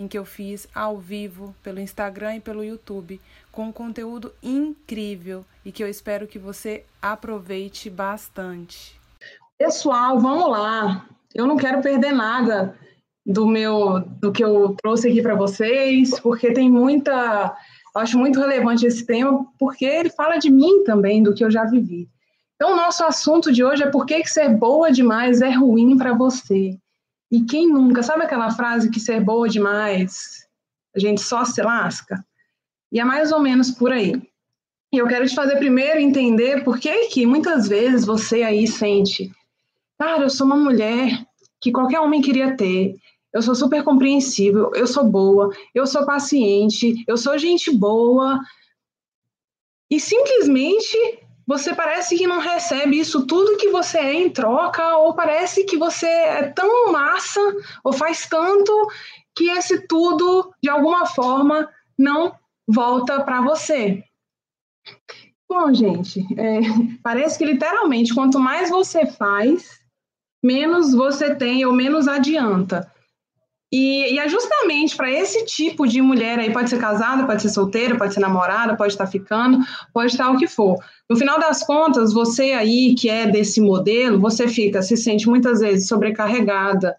em que eu fiz ao vivo pelo Instagram e pelo YouTube, com um conteúdo incrível e que eu espero que você aproveite bastante. Pessoal, vamos lá. Eu não quero perder nada do meu do que eu trouxe aqui para vocês, porque tem muita, eu acho muito relevante esse tema, porque ele fala de mim também, do que eu já vivi. Então, o nosso assunto de hoje é por que ser boa demais é ruim para você. E quem nunca, sabe aquela frase que ser boa demais, a gente só se lasca? E é mais ou menos por aí. E eu quero te fazer primeiro entender por que que muitas vezes você aí sente, cara, eu sou uma mulher que qualquer homem queria ter, eu sou super compreensível, eu sou boa, eu sou paciente, eu sou gente boa. E simplesmente você parece que não recebe isso tudo que você é em troca, ou parece que você é tão massa, ou faz tanto, que esse tudo, de alguma forma, não volta para você. Bom, gente, é, parece que literalmente quanto mais você faz, menos você tem ou menos adianta. E, e, é justamente para esse tipo de mulher aí, pode ser casada, pode ser solteira, pode ser namorada, pode estar ficando, pode estar o que for. No final das contas, você aí que é desse modelo, você fica, se sente muitas vezes sobrecarregada,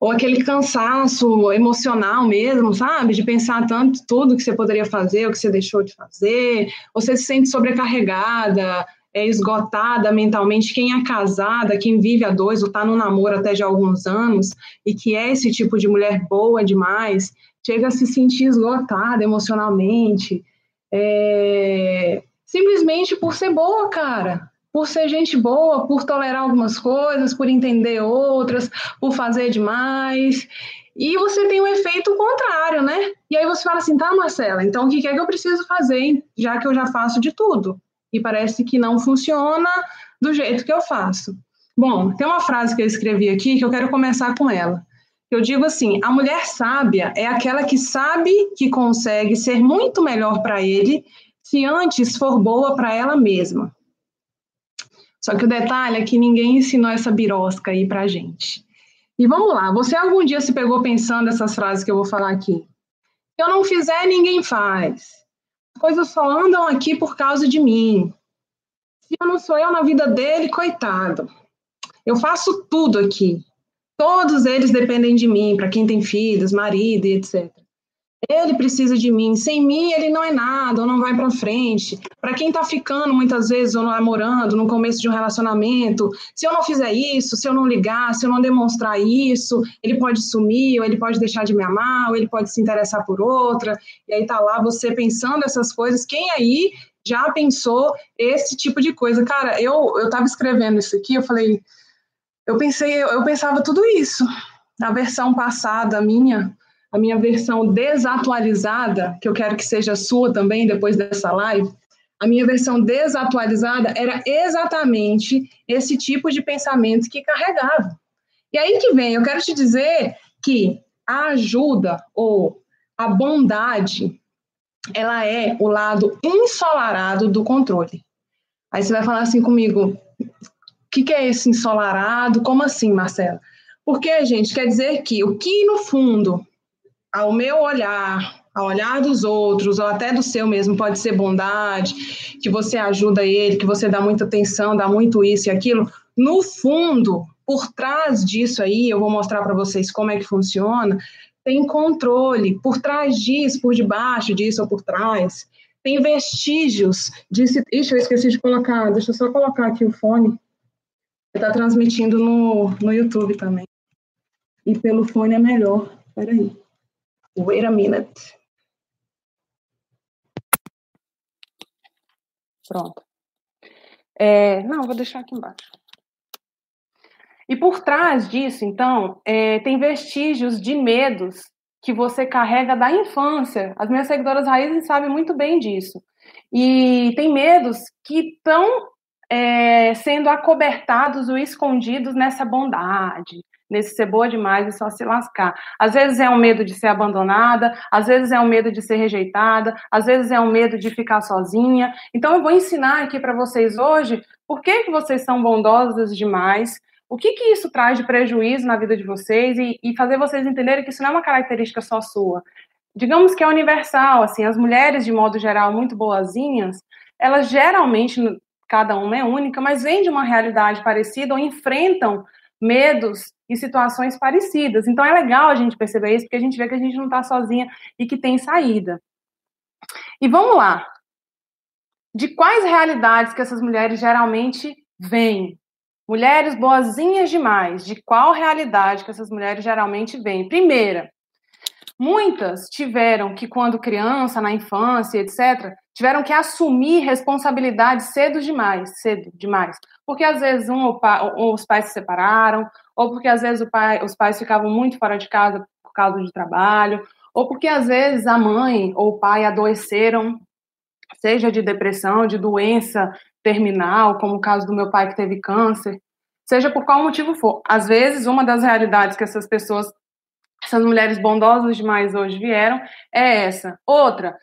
ou aquele cansaço emocional mesmo, sabe? De pensar tanto tudo que você poderia fazer, o que você deixou de fazer, você se sente sobrecarregada, é esgotada mentalmente, quem é casada, quem vive a dois ou está no namoro até de alguns anos e que é esse tipo de mulher boa demais, chega a se sentir esgotada emocionalmente, é... simplesmente por ser boa, cara. Por ser gente boa, por tolerar algumas coisas, por entender outras, por fazer demais. E você tem um efeito contrário, né? E aí você fala assim, tá, Marcela, então o que é que eu preciso fazer, já que eu já faço de tudo? E parece que não funciona do jeito que eu faço. Bom, tem uma frase que eu escrevi aqui que eu quero começar com ela. Eu digo assim: a mulher sábia é aquela que sabe que consegue ser muito melhor para ele se antes for boa para ela mesma. Só que o detalhe é que ninguém ensinou essa birosca aí pra gente. E vamos lá, você algum dia se pegou pensando essas frases que eu vou falar aqui? Se eu não fizer, ninguém faz coisas só andam aqui por causa de mim. Se eu não sou eu na vida dele, coitado. Eu faço tudo aqui. Todos eles dependem de mim, para quem tem filhos, marido e etc. Ele precisa de mim. Sem mim, ele não é nada, ou não vai para frente. Para quem está ficando muitas vezes ou namorando no começo de um relacionamento, se eu não fizer isso, se eu não ligar, se eu não demonstrar isso, ele pode sumir, ou ele pode deixar de me amar, ou ele pode se interessar por outra. E aí tá lá você pensando essas coisas. Quem aí já pensou esse tipo de coisa? Cara, eu eu estava escrevendo isso aqui, eu falei, eu pensei, eu pensava tudo isso. Na versão passada minha, a minha versão desatualizada, que eu quero que seja sua também depois dessa live, a minha versão desatualizada era exatamente esse tipo de pensamento que carregava. E aí que vem, eu quero te dizer que a ajuda ou a bondade, ela é o lado ensolarado do controle. Aí você vai falar assim comigo, o que, que é esse ensolarado? Como assim, Marcela? Porque, gente, quer dizer que o que no fundo ao meu olhar, ao olhar dos outros, ou até do seu mesmo, pode ser bondade, que você ajuda ele, que você dá muita atenção, dá muito isso e aquilo. No fundo, por trás disso aí, eu vou mostrar para vocês como é que funciona, tem controle. Por trás disso, por debaixo disso ou por trás, tem vestígios de. Ixi, eu esqueci de colocar, deixa eu só colocar aqui o fone. Está transmitindo no, no YouTube também. E pelo fone é melhor. Peraí. Wait a minute. Pronto. É, não, vou deixar aqui embaixo. E por trás disso, então, é, tem vestígios de medos que você carrega da infância. As minhas seguidoras raízes sabem muito bem disso. E tem medos que estão é, sendo acobertados ou escondidos nessa bondade, nesse ser boa demais e só se lascar. Às vezes é um medo de ser abandonada, às vezes é um medo de ser rejeitada, às vezes é um medo de ficar sozinha. Então eu vou ensinar aqui para vocês hoje por que, que vocês são bondosas demais, o que, que isso traz de prejuízo na vida de vocês e, e fazer vocês entenderem que isso não é uma característica só sua. Digamos que é universal, assim, as mulheres, de modo geral, muito boazinhas, elas geralmente, cada uma é única, mas vêm de uma realidade parecida ou enfrentam medos e situações parecidas. Então é legal a gente perceber isso, porque a gente vê que a gente não está sozinha e que tem saída. E vamos lá. De quais realidades que essas mulheres geralmente vêm? Mulheres boazinhas demais. De qual realidade que essas mulheres geralmente vêm? Primeira, muitas tiveram que, quando criança, na infância, etc., tiveram que assumir responsabilidade cedo demais, cedo demais. Porque às vezes um ou os pais se separaram, ou porque às vezes pai, os pais ficavam muito fora de casa por causa de trabalho, ou porque às vezes a mãe ou o pai adoeceram, seja de depressão, de doença terminal, como o caso do meu pai que teve câncer, seja por qual motivo for. Às vezes, uma das realidades que essas pessoas, essas mulheres bondosas demais hoje vieram é essa. Outra,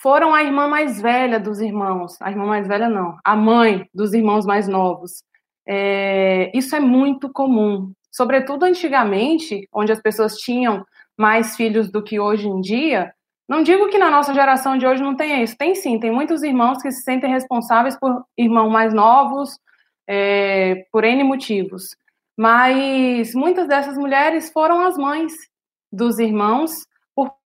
foram a irmã mais velha dos irmãos, a irmã mais velha não, a mãe dos irmãos mais novos. É, isso é muito comum, sobretudo antigamente, onde as pessoas tinham mais filhos do que hoje em dia. Não digo que na nossa geração de hoje não tenha isso, tem sim, tem muitos irmãos que se sentem responsáveis por irmãos mais novos, é, por N motivos. Mas muitas dessas mulheres foram as mães dos irmãos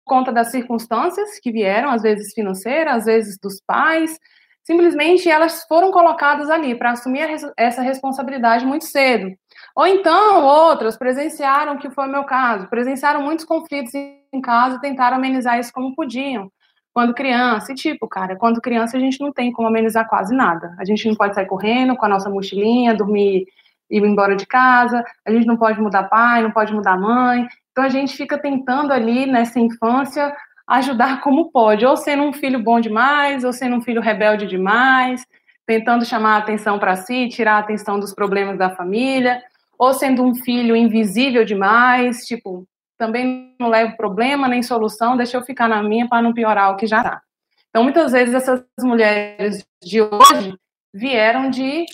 conta das circunstâncias que vieram, às vezes financeiras, às vezes dos pais. Simplesmente elas foram colocadas ali para assumir essa responsabilidade muito cedo. Ou então outras presenciaram, que foi o meu caso, presenciaram muitos conflitos em casa e tentaram amenizar isso como podiam. Quando criança, e tipo, cara, quando criança a gente não tem como amenizar quase nada. A gente não pode sair correndo com a nossa mochilinha, dormir ir embora de casa, a gente não pode mudar pai, não pode mudar mãe, então a gente fica tentando ali nessa infância ajudar como pode, ou sendo um filho bom demais, ou sendo um filho rebelde demais, tentando chamar a atenção para si, tirar a atenção dos problemas da família, ou sendo um filho invisível demais, tipo, também não levo problema nem solução, deixa eu ficar na minha para não piorar o que já está. Então, muitas vezes essas mulheres de hoje vieram de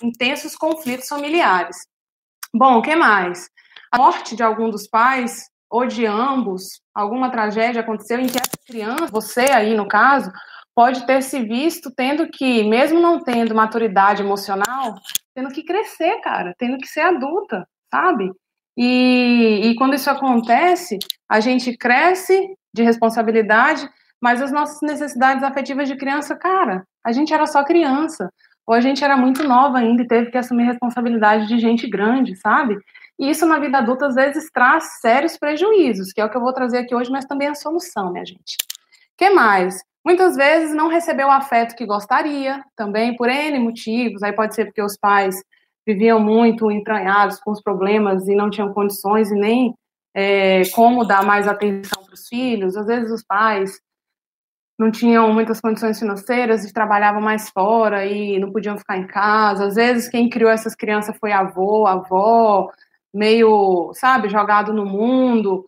intensos conflitos familiares. Bom, o que mais? A morte de algum dos pais ou de ambos, alguma tragédia aconteceu em que essa criança, você aí no caso, pode ter se visto tendo que, mesmo não tendo maturidade emocional, tendo que crescer, cara, tendo que ser adulta, sabe? E, e quando isso acontece, a gente cresce de responsabilidade, mas as nossas necessidades afetivas de criança, cara, a gente era só criança, ou a gente era muito nova ainda e teve que assumir responsabilidade de gente grande, sabe? E isso na vida adulta às vezes traz sérios prejuízos, que é o que eu vou trazer aqui hoje, mas também a solução, minha gente. que mais? Muitas vezes não recebeu o afeto que gostaria, também por N motivos. Aí pode ser porque os pais viviam muito entranhados com os problemas e não tinham condições e nem é, como dar mais atenção para os filhos. Às vezes os pais não tinham muitas condições financeiras e trabalhavam mais fora e não podiam ficar em casa. Às vezes quem criou essas crianças foi avô, avó, meio, sabe, jogado no mundo.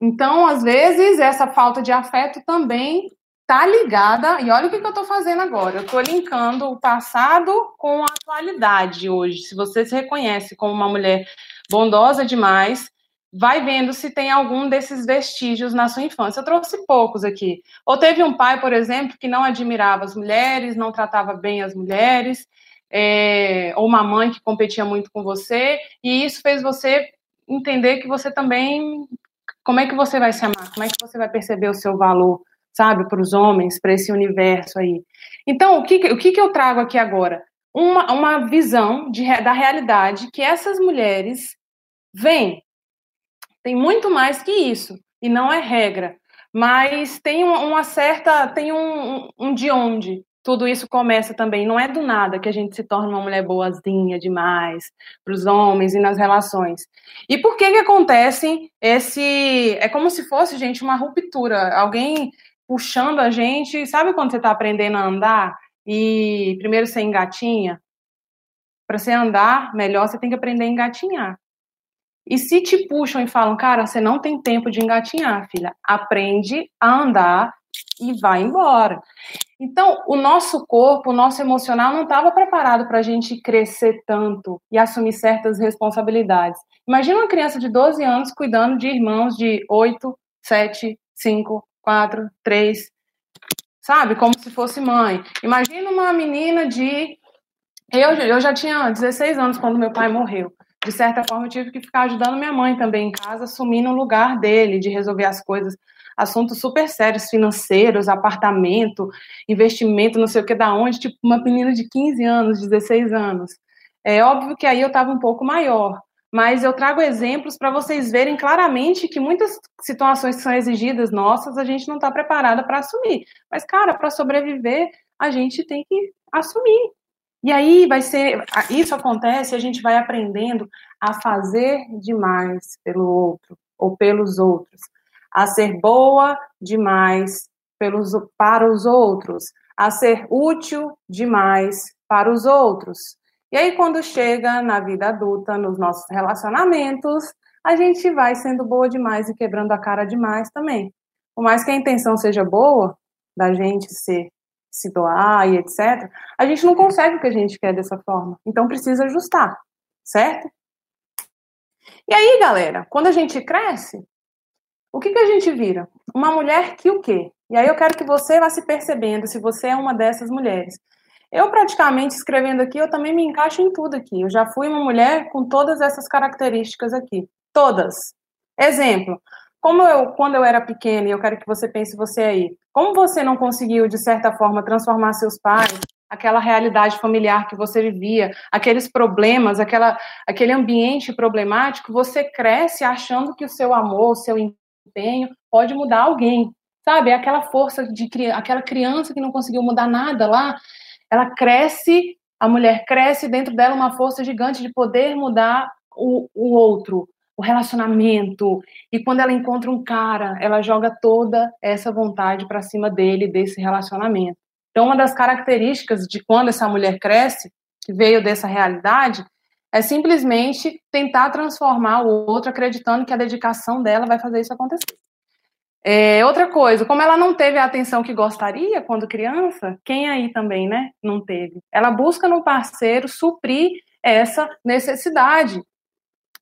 Então, às vezes, essa falta de afeto também tá ligada, e olha o que, que eu estou fazendo agora. Eu estou linkando o passado com a atualidade hoje. Se você se reconhece como uma mulher bondosa demais, vai vendo se tem algum desses vestígios na sua infância. Eu trouxe poucos aqui. Ou teve um pai, por exemplo, que não admirava as mulheres, não tratava bem as mulheres, é, ou uma mãe que competia muito com você, e isso fez você entender que você também. Como é que você vai se amar? Como é que você vai perceber o seu valor, sabe, para os homens, para esse universo aí? Então, o que, o que, que eu trago aqui agora? Uma, uma visão de, da realidade que essas mulheres veem. Tem muito mais que isso, e não é regra, mas tem uma, certa. tem um, um de onde, tudo isso começa também, não é do nada que a gente se torna uma mulher boazinha demais para os homens e nas relações. E por que que acontece esse, é como se fosse, gente, uma ruptura. Alguém puxando a gente. Sabe quando você está aprendendo a andar e primeiro você engatinha? Para você andar melhor, você tem que aprender a engatinhar. E se te puxam e falam, cara, você não tem tempo de engatinhar, filha, aprende a andar e vai embora. Então, o nosso corpo, o nosso emocional não estava preparado para a gente crescer tanto e assumir certas responsabilidades. Imagina uma criança de 12 anos cuidando de irmãos de 8, 7, 5, 4, 3, sabe? Como se fosse mãe. Imagina uma menina de. Eu, eu já tinha 16 anos quando meu pai morreu. De certa forma, eu tive que ficar ajudando minha mãe também em casa, assumindo o lugar dele, de resolver as coisas assuntos super sérios, financeiros, apartamento, investimento, não sei o que da onde, tipo uma menina de 15 anos, 16 anos. É óbvio que aí eu estava um pouco maior, mas eu trago exemplos para vocês verem claramente que muitas situações que são exigidas nossas, a gente não está preparada para assumir. Mas, cara, para sobreviver, a gente tem que assumir. E aí vai ser, isso acontece, a gente vai aprendendo a fazer demais pelo outro ou pelos outros a ser boa demais pelos, para os outros, a ser útil demais para os outros. E aí, quando chega na vida adulta, nos nossos relacionamentos, a gente vai sendo boa demais e quebrando a cara demais também. Por mais que a intenção seja boa, da gente ser, se doar e etc., a gente não consegue o que a gente quer dessa forma. Então, precisa ajustar, certo? E aí, galera, quando a gente cresce, o que, que a gente vira? Uma mulher que o quê? E aí eu quero que você vá se percebendo se você é uma dessas mulheres. Eu praticamente escrevendo aqui, eu também me encaixo em tudo aqui. Eu já fui uma mulher com todas essas características aqui, todas. Exemplo, como eu quando eu era pequena, e eu quero que você pense você aí, como você não conseguiu de certa forma transformar seus pais, aquela realidade familiar que você vivia, aqueles problemas, aquela, aquele ambiente problemático, você cresce achando que o seu amor, o seu empenho pode mudar alguém, sabe? É aquela força de aquela criança que não conseguiu mudar nada lá, ela cresce, a mulher cresce dentro dela uma força gigante de poder mudar o, o outro, o relacionamento. E quando ela encontra um cara, ela joga toda essa vontade para cima dele, desse relacionamento. Então, uma das características de quando essa mulher cresce, que veio dessa realidade, é simplesmente tentar transformar o outro acreditando que a dedicação dela vai fazer isso acontecer. É, outra coisa, como ela não teve a atenção que gostaria quando criança, quem aí também, né, não teve? Ela busca no parceiro suprir essa necessidade.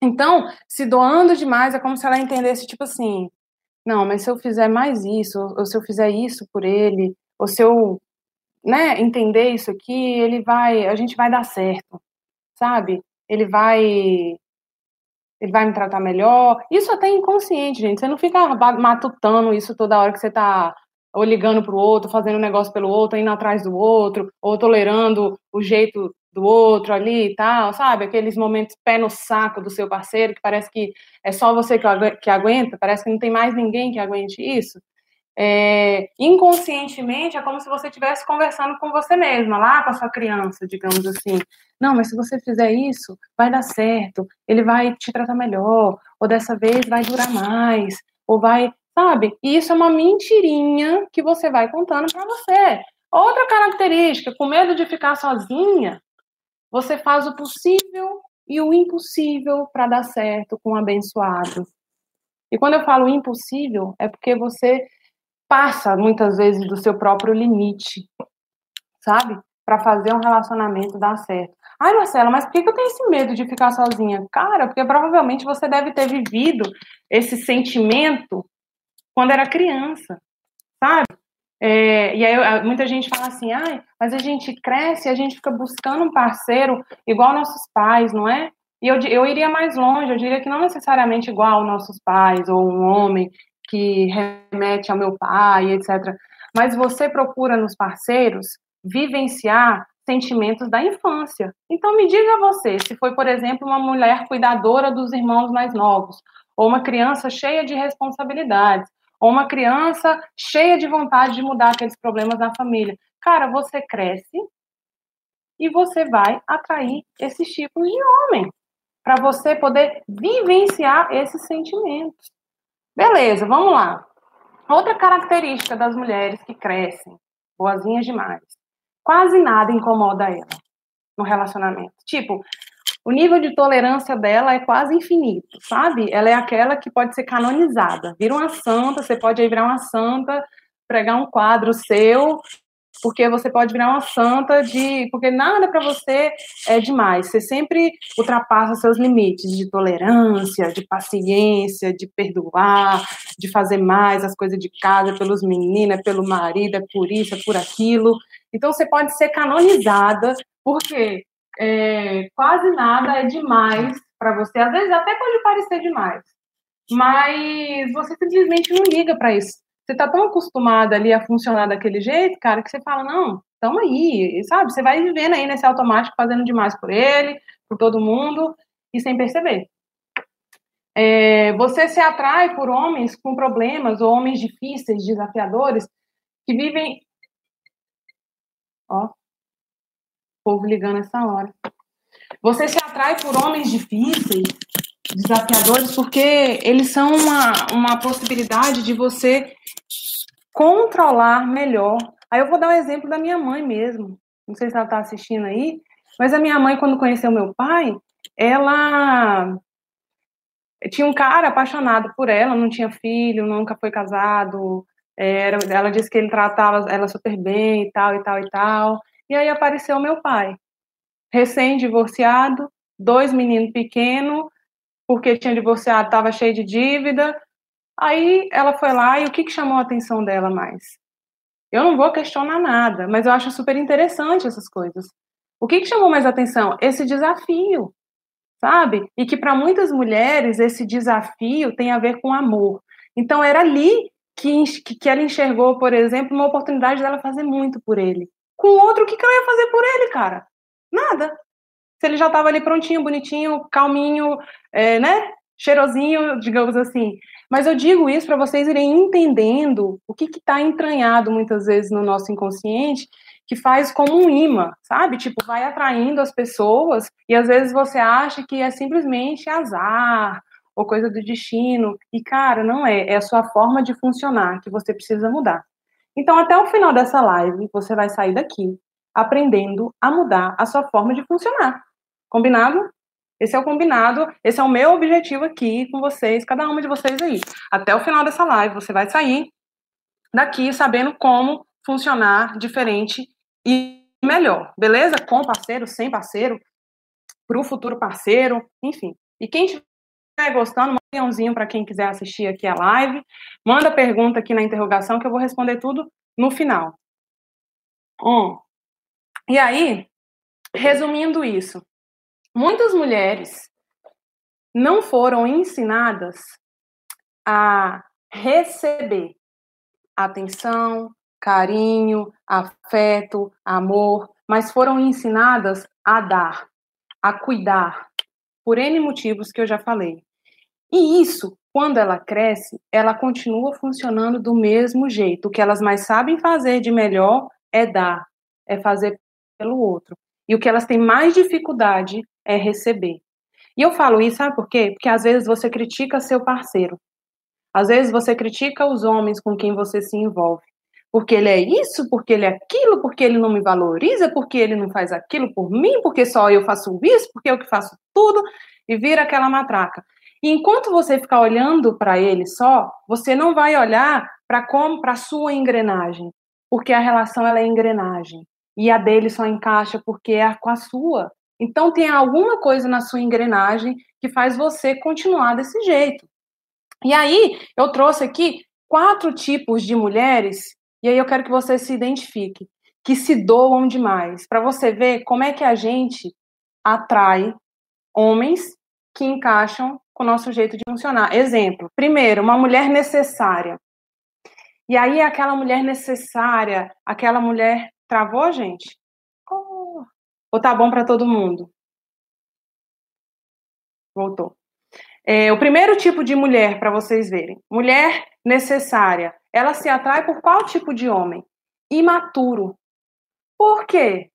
Então, se doando demais, é como se ela entendesse, tipo assim, não, mas se eu fizer mais isso, ou se eu fizer isso por ele, ou se eu, né, entender isso aqui, ele vai, a gente vai dar certo, sabe? Ele vai ele vai me tratar melhor. Isso até é inconsciente, gente. Você não fica matutando isso toda hora que você está ou ligando para o outro, fazendo um negócio pelo outro, indo atrás do outro, ou tolerando o jeito do outro ali e tal, sabe? Aqueles momentos pé no saco do seu parceiro, que parece que é só você que aguenta, parece que não tem mais ninguém que aguente isso é, inconscientemente é como se você estivesse conversando com você mesma, lá com a sua criança, digamos assim. Não, mas se você fizer isso, vai dar certo, ele vai te tratar melhor, ou dessa vez vai durar mais, ou vai, sabe? E isso é uma mentirinha que você vai contando para você. Outra característica, com medo de ficar sozinha, você faz o possível e o impossível para dar certo com o abençoado. E quando eu falo impossível, é porque você passa muitas vezes do seu próprio limite, sabe? Para fazer um relacionamento dar certo. Ai, Marcela, mas por que eu tenho esse medo de ficar sozinha? Cara, porque provavelmente você deve ter vivido esse sentimento quando era criança, sabe? É, e aí muita gente fala assim, ai, mas a gente cresce, a gente fica buscando um parceiro igual nossos pais, não é? E eu, eu iria mais longe, eu diria que não necessariamente igual nossos pais, ou um homem que remete ao meu pai, etc. Mas você procura nos parceiros vivenciar sentimentos da infância. Então me diga você, se foi, por exemplo, uma mulher cuidadora dos irmãos mais novos, ou uma criança cheia de responsabilidades, ou uma criança cheia de vontade de mudar aqueles problemas na família. Cara, você cresce e você vai atrair esses tipos de homem para você poder vivenciar esses sentimentos. Beleza, vamos lá. Outra característica das mulheres que crescem, boazinhas demais, quase nada incomoda ela no relacionamento. Tipo, o nível de tolerância dela é quase infinito, sabe? Ela é aquela que pode ser canonizada. Vira uma santa, você pode virar uma santa, pregar um quadro seu porque você pode virar uma santa de. Porque nada para você é demais. Você sempre ultrapassa seus limites de tolerância, de paciência, de perdoar, de fazer mais as coisas de casa pelos meninos, pelo marido, é por isso, é por aquilo. Então você pode ser canonizada, porque é, quase nada é demais para você. Às vezes até pode parecer demais. Mas você simplesmente não liga para isso você tá tão acostumada ali a funcionar daquele jeito, cara, que você fala, não, tamo aí, sabe? Você vai vivendo aí nesse automático, fazendo demais por ele, por todo mundo, e sem perceber. É, você se atrai por homens com problemas, ou homens difíceis, desafiadores, que vivem. Ó, o povo ligando essa hora. Você se atrai por homens difíceis, desafiadores, porque eles são uma, uma possibilidade de você controlar melhor. Aí eu vou dar um exemplo da minha mãe mesmo. Não sei se ela está assistindo aí, mas a minha mãe, quando conheceu meu pai, ela tinha um cara apaixonado por ela, não tinha filho, nunca foi casado. Era, ela disse que ele tratava ela super bem e tal, e tal, e tal. E aí apareceu meu pai, recém-divorciado, dois meninos pequenos, porque tinha divorciado, estava cheio de dívida. Aí ela foi lá e o que, que chamou a atenção dela mais? Eu não vou questionar nada, mas eu acho super interessante essas coisas. O que, que chamou mais atenção? Esse desafio, sabe? E que para muitas mulheres esse desafio tem a ver com amor. Então era ali que, que ela enxergou, por exemplo, uma oportunidade dela fazer muito por ele. Com outro, o que, que ela ia fazer por ele, cara? Nada se ele já estava ali prontinho, bonitinho, calminho, é, né? Cheirosinho, digamos assim. Mas eu digo isso para vocês irem entendendo o que está entranhado muitas vezes no nosso inconsciente, que faz como um imã, sabe? Tipo, vai atraindo as pessoas e às vezes você acha que é simplesmente azar ou coisa do destino. E, cara, não é. É a sua forma de funcionar que você precisa mudar. Então, até o final dessa live, você vai sair daqui aprendendo a mudar a sua forma de funcionar. Combinado? Esse é o combinado, esse é o meu objetivo aqui com vocês, cada uma de vocês aí. Até o final dessa live, você vai sair daqui sabendo como funcionar diferente e melhor, beleza? Com parceiro, sem parceiro, para o futuro parceiro, enfim. E quem estiver gostando, manda um leãozinho para quem quiser assistir aqui a live. Manda pergunta aqui na interrogação que eu vou responder tudo no final. Um. E aí, resumindo isso, muitas mulheres não foram ensinadas a receber atenção, carinho, afeto, amor, mas foram ensinadas a dar, a cuidar, por N motivos que eu já falei. E isso, quando ela cresce, ela continua funcionando do mesmo jeito. O que elas mais sabem fazer de melhor é dar, é fazer pelo outro. E o que elas têm mais dificuldade é receber. E eu falo isso, sabe por quê? Porque às vezes você critica seu parceiro. Às vezes você critica os homens com quem você se envolve. Porque ele é isso, porque ele é aquilo, porque ele não me valoriza, porque ele não faz aquilo por mim, porque só eu faço isso, porque eu que faço tudo, e vira aquela matraca. E enquanto você ficar olhando para ele só, você não vai olhar para como para sua engrenagem, porque a relação ela é engrenagem e a dele só encaixa porque é com a sua. Então, tem alguma coisa na sua engrenagem que faz você continuar desse jeito. E aí, eu trouxe aqui quatro tipos de mulheres, e aí eu quero que você se identifique, que se doam demais, para você ver como é que a gente atrai homens que encaixam com o nosso jeito de funcionar. Exemplo, primeiro, uma mulher necessária. E aí, aquela mulher necessária, aquela mulher. Travou, gente? Ou tá bom para todo mundo? Voltou. É, o primeiro tipo de mulher, para vocês verem. Mulher necessária. Ela se atrai por qual tipo de homem? Imaturo. Por quê?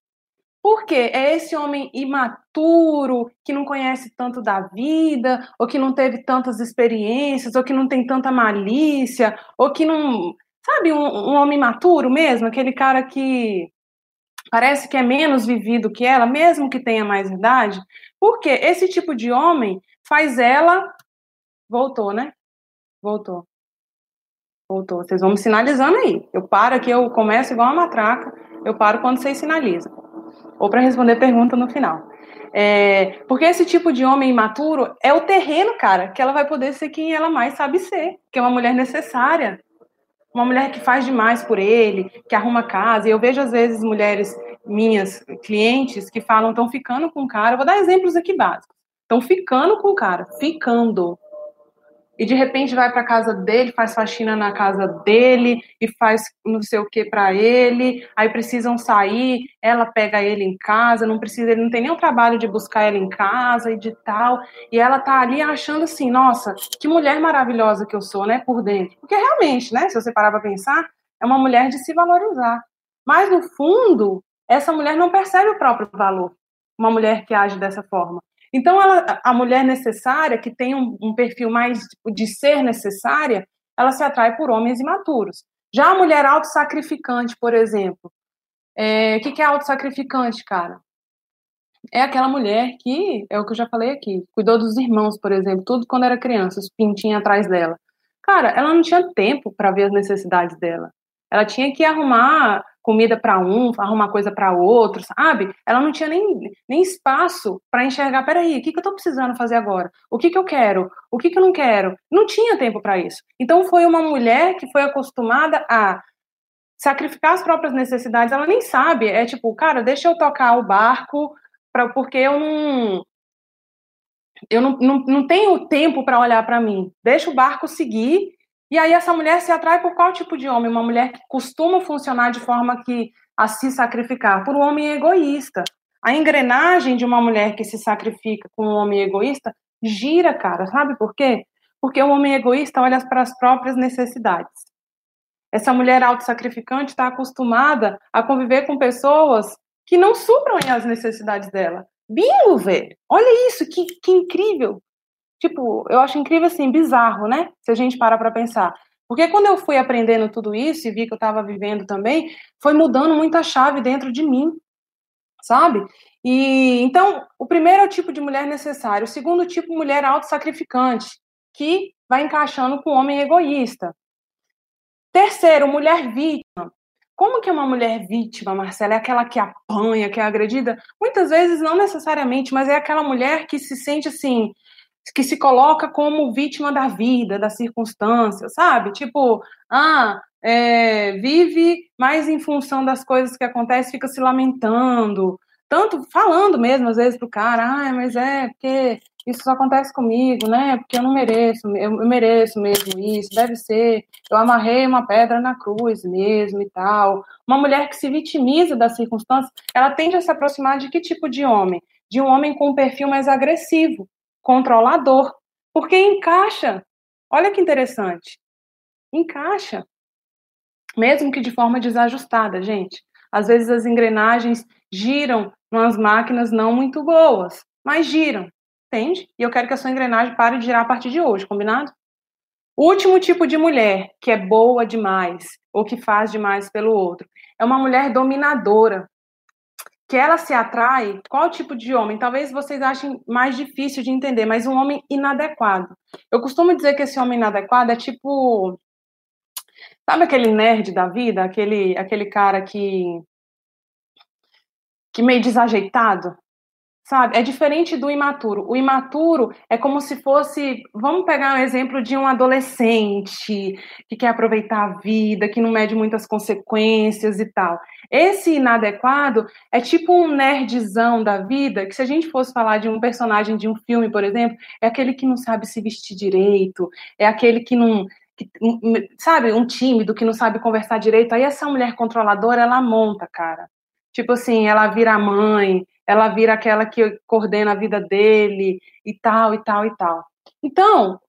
Por quê? É esse homem imaturo, que não conhece tanto da vida, ou que não teve tantas experiências, ou que não tem tanta malícia, ou que não. Sabe, um, um homem imaturo mesmo? Aquele cara que parece que é menos vivido que ela, mesmo que tenha mais idade. Porque esse tipo de homem faz ela. Voltou, né? Voltou. Voltou. Vocês vão me sinalizando aí. Eu paro aqui, eu começo igual uma matraca. Eu paro quando vocês sinalizam ou para responder pergunta no final. É, porque esse tipo de homem imaturo é o terreno, cara, que ela vai poder ser quem ela mais sabe ser, que é uma mulher necessária, uma mulher que faz demais por ele, que arruma casa. E eu vejo às vezes mulheres minhas clientes que falam estão ficando com o cara. Eu vou dar exemplos aqui básicos. Estão ficando com o cara, ficando e de repente vai para casa dele, faz faxina na casa dele e faz não sei o que para ele, aí precisam sair, ela pega ele em casa, não precisa, ele não tem nem o trabalho de buscar ela em casa e de tal, e ela tá ali achando assim, nossa, que mulher maravilhosa que eu sou, né, por dentro. Porque realmente, né, se você parar para pensar, é uma mulher de se valorizar. Mas no fundo, essa mulher não percebe o próprio valor. Uma mulher que age dessa forma. Então, ela, a mulher necessária, que tem um, um perfil mais de ser necessária, ela se atrai por homens imaturos. Já a mulher autossacrificante, por exemplo, é, o que, que é autossacrificante, cara? É aquela mulher que, é o que eu já falei aqui, cuidou dos irmãos, por exemplo, tudo quando era criança, os pintinhos atrás dela. Cara, ela não tinha tempo para ver as necessidades dela. Ela tinha que arrumar comida para um, arrumar coisa para outro, sabe? Ela não tinha nem, nem espaço para enxergar, peraí, o que, que eu estou precisando fazer agora? O que, que eu quero? O que, que eu não quero? Não tinha tempo para isso. Então foi uma mulher que foi acostumada a sacrificar as próprias necessidades, ela nem sabe, é tipo, cara, deixa eu tocar o barco, pra, porque eu não, eu não, não, não tenho tempo para olhar para mim. Deixa o barco seguir e aí essa mulher se atrai por qual tipo de homem? Uma mulher que costuma funcionar de forma que a se sacrificar, por um homem egoísta. A engrenagem de uma mulher que se sacrifica com um homem egoísta gira, cara. Sabe por quê? Porque o homem egoísta olha para as próprias necessidades. Essa mulher autossacrificante está acostumada a conviver com pessoas que não supram as necessidades dela. Bingo, velho! Olha isso, que, que incrível! Tipo, eu acho incrível assim, bizarro, né? Se a gente parar para pensar. Porque quando eu fui aprendendo tudo isso e vi que eu estava vivendo também, foi mudando muita chave dentro de mim, sabe? E então, o primeiro é o tipo de mulher necessário, o segundo tipo mulher autossacrificante, que vai encaixando com o homem egoísta. Terceiro, mulher vítima. Como que é uma mulher vítima, Marcela? É aquela que apanha, que é agredida? Muitas vezes não necessariamente, mas é aquela mulher que se sente assim, que se coloca como vítima da vida, da circunstância, sabe? Tipo, ah, é, vive mais em função das coisas que acontecem, fica se lamentando, tanto falando mesmo às vezes pro cara, ah, mas é porque isso só acontece comigo, né? Porque eu não mereço, eu mereço mesmo isso, deve ser, eu amarrei uma pedra na cruz mesmo e tal. Uma mulher que se vitimiza das circunstâncias, ela tende a se aproximar de que tipo de homem? De um homem com um perfil mais agressivo, controlador, porque encaixa. Olha que interessante. Encaixa. Mesmo que de forma desajustada, gente. Às vezes as engrenagens giram nas máquinas não muito boas, mas giram, entende? E eu quero que a sua engrenagem pare de girar a partir de hoje, combinado? Último tipo de mulher que é boa demais ou que faz demais pelo outro é uma mulher dominadora, que ela se atrai, qual tipo de homem? Talvez vocês achem mais difícil de entender, mas um homem inadequado. Eu costumo dizer que esse homem inadequado é tipo. Sabe aquele nerd da vida? Aquele, aquele cara que. que meio desajeitado? Sabe? É diferente do imaturo. O imaturo é como se fosse, vamos pegar um exemplo de um adolescente que quer aproveitar a vida, que não mede muitas consequências e tal. Esse inadequado é tipo um nerdzão da vida, que se a gente fosse falar de um personagem de um filme, por exemplo, é aquele que não sabe se vestir direito, é aquele que não que, sabe, um tímido que não sabe conversar direito. Aí essa mulher controladora, ela monta, cara. Tipo assim, ela vira mãe, ela vira aquela que coordena a vida dele e tal, e tal, e tal. Então,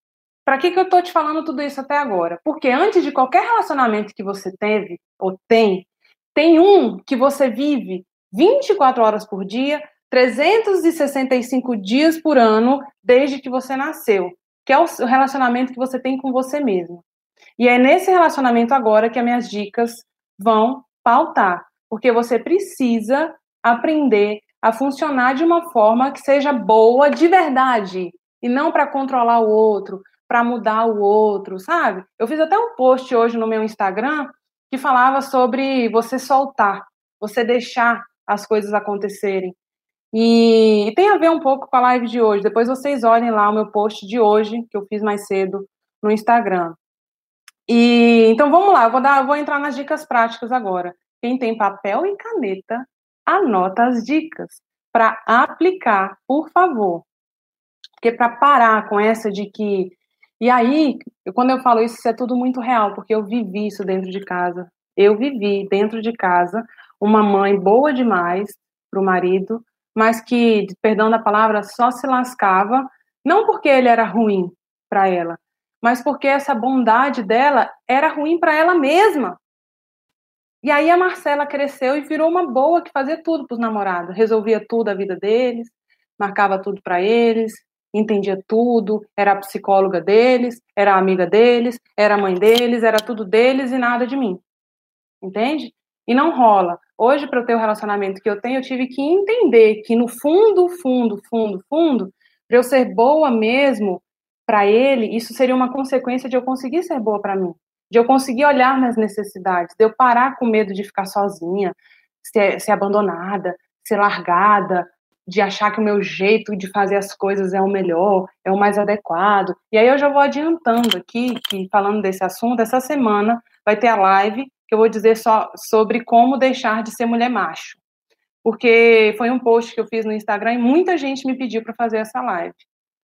para que, que eu estou te falando tudo isso até agora? Porque antes de qualquer relacionamento que você teve ou tem, tem um que você vive 24 horas por dia, 365 dias por ano, desde que você nasceu, que é o relacionamento que você tem com você mesmo. E é nesse relacionamento agora que as minhas dicas vão pautar, porque você precisa aprender a funcionar de uma forma que seja boa de verdade, e não para controlar o outro, para mudar o outro, sabe? Eu fiz até um post hoje no meu Instagram que falava sobre você soltar, você deixar as coisas acontecerem. E, e, tem a ver um pouco com a live de hoje. Depois vocês olhem lá o meu post de hoje, que eu fiz mais cedo no Instagram. E então vamos lá, eu vou dar, eu vou entrar nas dicas práticas agora. Quem tem papel e caneta, anota as dicas para aplicar, por favor. Porque para parar com essa de que e aí, quando eu falo isso, isso é tudo muito real, porque eu vivi isso dentro de casa. Eu vivi dentro de casa uma mãe boa demais para o marido, mas que, perdão da palavra, só se lascava, não porque ele era ruim para ela, mas porque essa bondade dela era ruim para ela mesma. E aí a Marcela cresceu e virou uma boa que fazia tudo para os namorados, resolvia tudo a vida deles, marcava tudo para eles, entendia tudo, era a psicóloga deles, era a amiga deles, era a mãe deles, era tudo deles e nada de mim. Entende? E não rola. Hoje, para eu ter o relacionamento que eu tenho, eu tive que entender que no fundo, fundo, fundo, fundo, para eu ser boa mesmo para ele, isso seria uma consequência de eu conseguir ser boa para mim, de eu conseguir olhar minhas necessidades, de eu parar com medo de ficar sozinha, ser, ser abandonada, ser largada, de achar que o meu jeito de fazer as coisas é o melhor, é o mais adequado. E aí eu já vou adiantando aqui que falando desse assunto, essa semana vai ter a live que eu vou dizer só sobre como deixar de ser mulher macho. Porque foi um post que eu fiz no Instagram e muita gente me pediu para fazer essa live.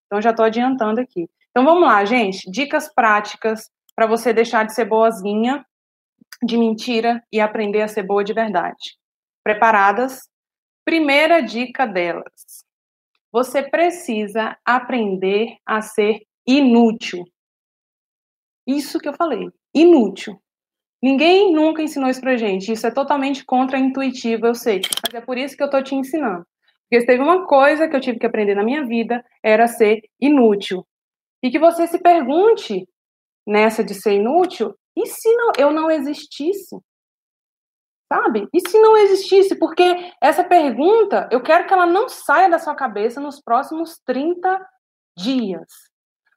Então já estou adiantando aqui. Então vamos lá, gente. Dicas práticas para você deixar de ser boazinha, de mentira e aprender a ser boa de verdade. Preparadas? Primeira dica delas. Você precisa aprender a ser inútil. Isso que eu falei, inútil. Ninguém nunca ensinou isso pra gente. Isso é totalmente contra-intuitivo, eu sei. Mas é por isso que eu tô te ensinando. Porque se teve uma coisa que eu tive que aprender na minha vida, era ser inútil. E que você se pergunte nessa de ser inútil, e se não, eu não existisse? Sabe? E se não existisse? Porque essa pergunta, eu quero que ela não saia da sua cabeça nos próximos 30 dias.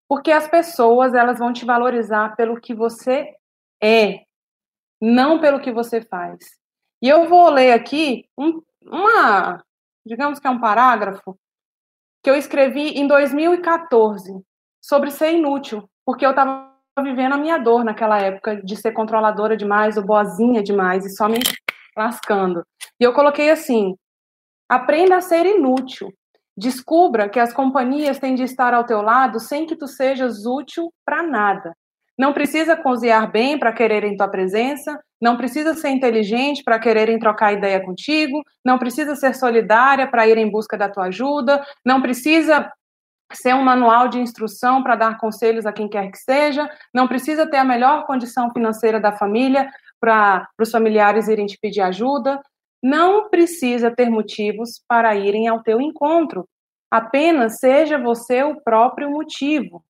Porque as pessoas, elas vão te valorizar pelo que você é, não pelo que você faz. E eu vou ler aqui um, uma, digamos que é um parágrafo, que eu escrevi em 2014 sobre ser inútil, porque eu estava vivendo a minha dor naquela época de ser controladora demais, ou boazinha demais, e só me lascando. E eu coloquei assim: aprenda a ser inútil. Descubra que as companhias têm de estar ao teu lado sem que tu sejas útil para nada. Não precisa cozinhar bem para quererem tua presença, não precisa ser inteligente para quererem trocar ideia contigo, não precisa ser solidária para ir em busca da tua ajuda, não precisa ser um manual de instrução para dar conselhos a quem quer que seja, não precisa ter a melhor condição financeira da família para os familiares irem te pedir ajuda, não precisa ter motivos para irem ao teu encontro. Apenas seja você o próprio motivo.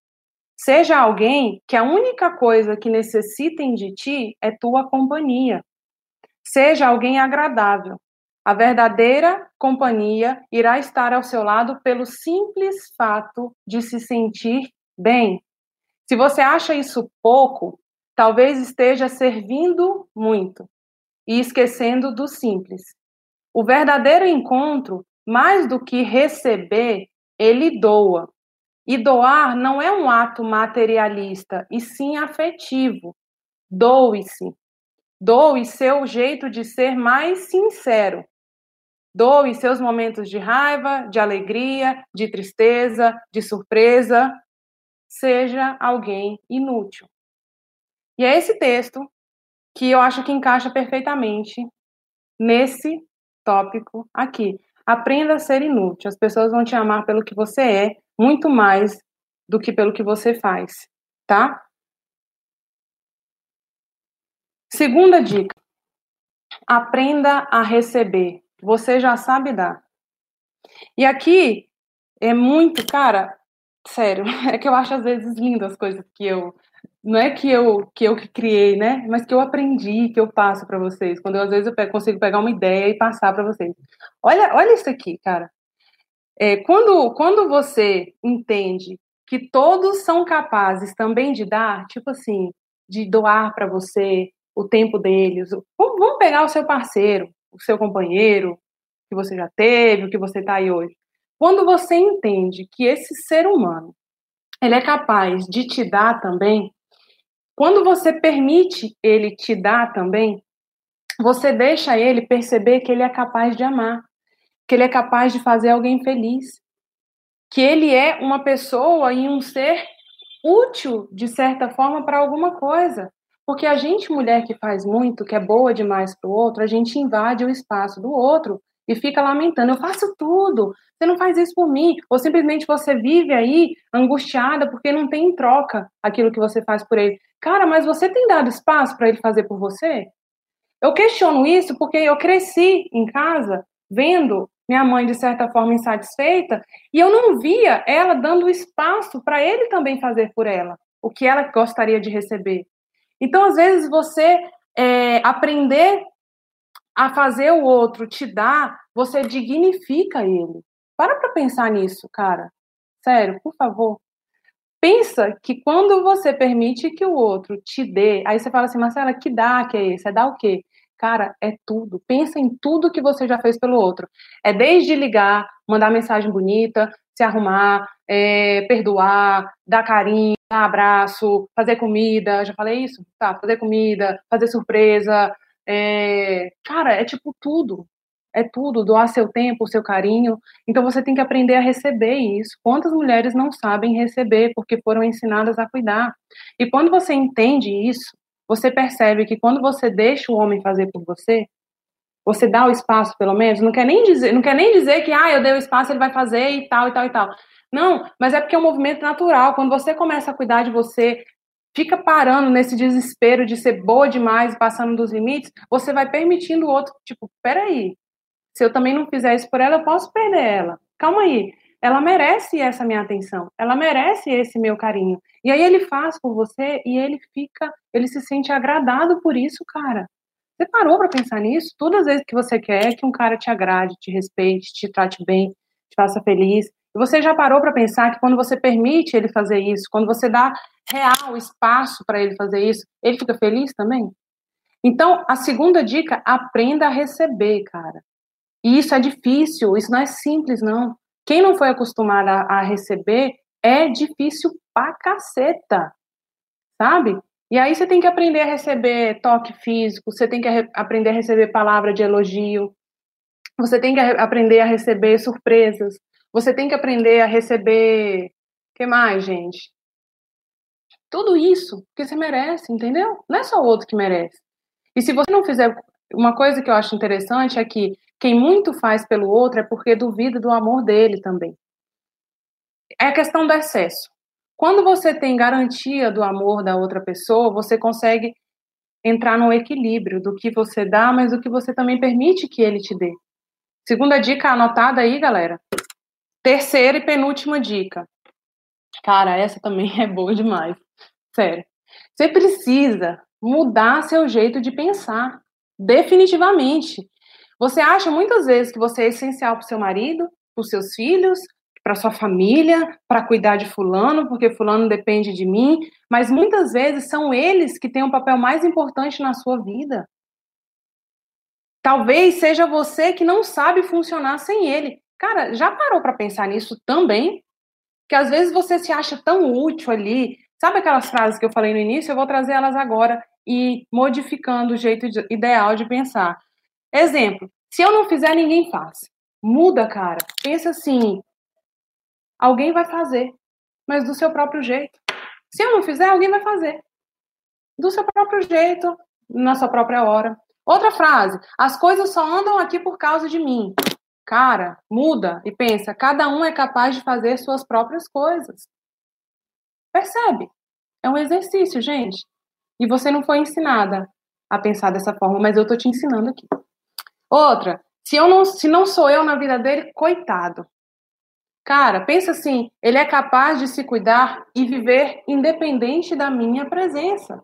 Seja alguém que a única coisa que necessitem de ti é tua companhia. Seja alguém agradável. A verdadeira companhia irá estar ao seu lado pelo simples fato de se sentir bem. Se você acha isso pouco, talvez esteja servindo muito e esquecendo do simples. O verdadeiro encontro, mais do que receber, ele doa. E doar não é um ato materialista, e sim afetivo. Doe-se. Doe seu jeito de ser mais sincero. Doe seus momentos de raiva, de alegria, de tristeza, de surpresa. Seja alguém inútil. E é esse texto que eu acho que encaixa perfeitamente nesse tópico aqui. Aprenda a ser inútil. As pessoas vão te amar pelo que você é, muito mais do que pelo que você faz, tá? Segunda dica: aprenda a receber. Você já sabe dar. E aqui é muito, cara, sério, é que eu acho às vezes lindo as coisas que eu não é que eu que eu que criei, né? Mas que eu aprendi, que eu passo para vocês. Quando eu, às vezes eu pego, consigo pegar uma ideia e passar para vocês. Olha, olha isso aqui, cara. É, quando quando você entende que todos são capazes também de dar, tipo assim, de doar para você o tempo deles. Vamos pegar o seu parceiro, o seu companheiro que você já teve, o que você está aí hoje. Quando você entende que esse ser humano ele é capaz de te dar também, quando você permite ele te dar também, você deixa ele perceber que ele é capaz de amar, que ele é capaz de fazer alguém feliz, que ele é uma pessoa e um ser útil, de certa forma, para alguma coisa. Porque a gente, mulher que faz muito, que é boa demais para o outro, a gente invade o espaço do outro e fica lamentando: eu faço tudo, você não faz isso por mim. Ou simplesmente você vive aí angustiada porque não tem em troca aquilo que você faz por ele. Cara, mas você tem dado espaço para ele fazer por você? Eu questiono isso porque eu cresci em casa vendo minha mãe, de certa forma, insatisfeita, e eu não via ela dando espaço para ele também fazer por ela o que ela gostaria de receber. Então, às vezes, você é, aprender a fazer o outro te dar, você dignifica ele. Para para pensar nisso, cara. Sério, por favor. Pensa que quando você permite que o outro te dê, aí você fala assim, Marcela, que dá que é esse? É dar o quê? Cara, é tudo. Pensa em tudo que você já fez pelo outro. É desde ligar, mandar mensagem bonita, se arrumar, é, perdoar, dar carinho, dar abraço, fazer comida. Já falei isso? Tá, fazer comida, fazer surpresa. É, cara, é tipo tudo. É tudo, doar seu tempo, seu carinho. Então você tem que aprender a receber isso. Quantas mulheres não sabem receber porque foram ensinadas a cuidar? E quando você entende isso, você percebe que quando você deixa o homem fazer por você, você dá o espaço, pelo menos, não quer nem dizer, não quer nem dizer que ah, eu dei o espaço, ele vai fazer e tal e tal e tal. Não, mas é porque é um movimento natural. Quando você começa a cuidar de você, fica parando nesse desespero de ser boa demais, passando dos limites, você vai permitindo o outro, tipo, peraí, se eu também não fizer isso por ela, eu posso perder ela. Calma aí ela merece essa minha atenção, ela merece esse meu carinho. E aí ele faz por você e ele fica, ele se sente agradado por isso, cara. Você parou para pensar nisso? Todas as vezes que você quer que um cara te agrade, te respeite, te trate bem, te faça feliz, você já parou para pensar que quando você permite ele fazer isso, quando você dá real espaço para ele fazer isso, ele fica feliz também? Então, a segunda dica, aprenda a receber, cara. E isso é difícil, isso não é simples, não. Quem não foi acostumado a, a receber é difícil pra caceta, sabe? E aí você tem que aprender a receber toque físico, você tem que aprender a receber palavra de elogio, você tem que aprender a receber surpresas, você tem que aprender a receber. que mais, gente? Tudo isso que você merece, entendeu? Não é só o outro que merece. E se você não fizer. Uma coisa que eu acho interessante é que quem muito faz pelo outro é porque duvida do amor dele também. É a questão do excesso. Quando você tem garantia do amor da outra pessoa, você consegue entrar no equilíbrio do que você dá, mas do que você também permite que ele te dê. Segunda dica anotada aí, galera. Terceira e penúltima dica. Cara, essa também é boa demais. Sério. Você precisa mudar seu jeito de pensar. Definitivamente. Você acha muitas vezes que você é essencial para o seu marido, para os seus filhos, para sua família, para cuidar de fulano, porque fulano depende de mim, mas muitas vezes são eles que têm um papel mais importante na sua vida. Talvez seja você que não sabe funcionar sem ele. Cara, já parou para pensar nisso também? Que às vezes você se acha tão útil ali. Sabe aquelas frases que eu falei no início? Eu vou trazer elas agora e modificando o jeito ideal de pensar. Exemplo, se eu não fizer, ninguém faz. Muda, cara. Pensa assim: alguém vai fazer, mas do seu próprio jeito. Se eu não fizer, alguém vai fazer. Do seu próprio jeito, na sua própria hora. Outra frase: as coisas só andam aqui por causa de mim. Cara, muda e pensa: cada um é capaz de fazer suas próprias coisas. Percebe? É um exercício, gente. E você não foi ensinada a pensar dessa forma, mas eu tô te ensinando aqui. Outra, Se, eu não, se não sou eu na vida dele, coitado. Cara, pensa assim, ele é capaz de se cuidar e viver independente da minha presença.